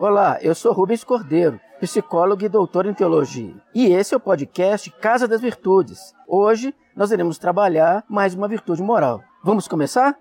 Olá, eu sou Rubens Cordeiro, psicólogo e doutor em teologia. E esse é o podcast Casa das Virtudes. Hoje nós iremos trabalhar mais uma virtude moral. Vamos começar?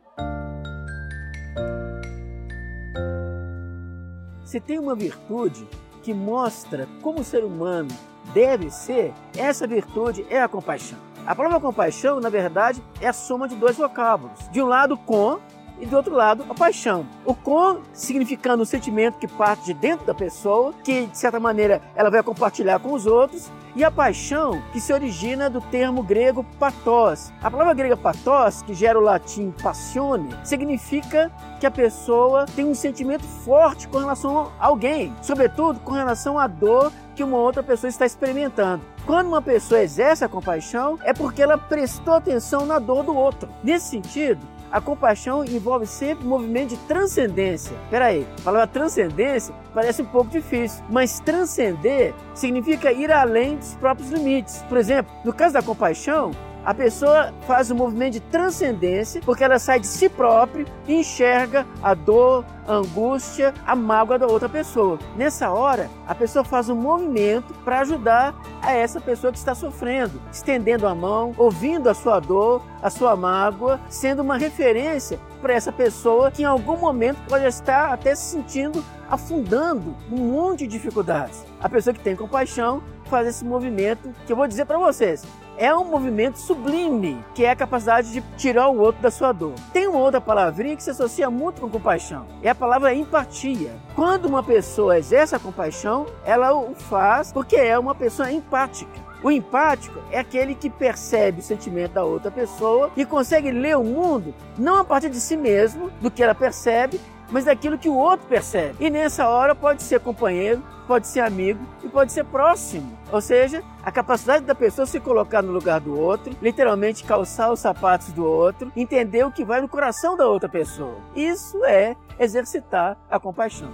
Se tem uma virtude que mostra como o ser humano deve ser, essa virtude é a compaixão. A palavra compaixão, na verdade, é a soma de dois vocábulos. De um lado, com, e do outro lado a paixão. O com significando o sentimento que parte de dentro da pessoa, que de certa maneira ela vai compartilhar com os outros, e a paixão que se origina do termo grego pathos. A palavra grega pathos, que gera o latim passione, significa que a pessoa tem um sentimento forte com relação a alguém, sobretudo com relação à dor que uma outra pessoa está experimentando. Quando uma pessoa exerce a compaixão, é porque ela prestou atenção na dor do outro. Nesse sentido, a compaixão envolve sempre um movimento de transcendência. Peraí, a palavra transcendência parece um pouco difícil, mas transcender significa ir além dos próprios limites. Por exemplo, no caso da compaixão, a pessoa faz um movimento de transcendência porque ela sai de si própria e enxerga a dor, a angústia, a mágoa da outra pessoa. Nessa hora, a pessoa faz um movimento para ajudar a essa pessoa que está sofrendo, estendendo a mão, ouvindo a sua dor, a sua mágoa, sendo uma referência para essa pessoa que em algum momento pode estar até se sentindo afundando um monte de dificuldades. A pessoa que tem compaixão faz esse movimento que eu vou dizer para vocês é um movimento sublime, que é a capacidade de tirar o outro da sua dor. Tem uma outra palavrinha que se associa muito com compaixão, é a palavra empatia. Quando uma pessoa exerce a compaixão, ela o faz porque é uma pessoa empática. O empático é aquele que percebe o sentimento da outra pessoa e consegue ler o mundo não a partir de si mesmo, do que ela percebe, mas daquilo que o outro percebe. E nessa hora pode ser companheiro, pode ser amigo e pode ser próximo. Ou seja, a capacidade da pessoa se colocar no lugar do outro, literalmente calçar os sapatos do outro, entender o que vai no coração da outra pessoa. Isso é exercitar a compaixão.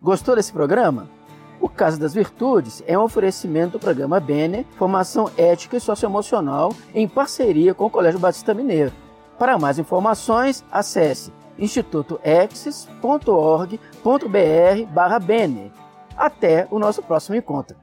Gostou desse programa? O Casa das Virtudes é um oferecimento do programa Bene, formação ética e socioemocional, em parceria com o Colégio Batista Mineiro. Para mais informações, acesse institutoexis.org.br/bene. Até o nosso próximo encontro.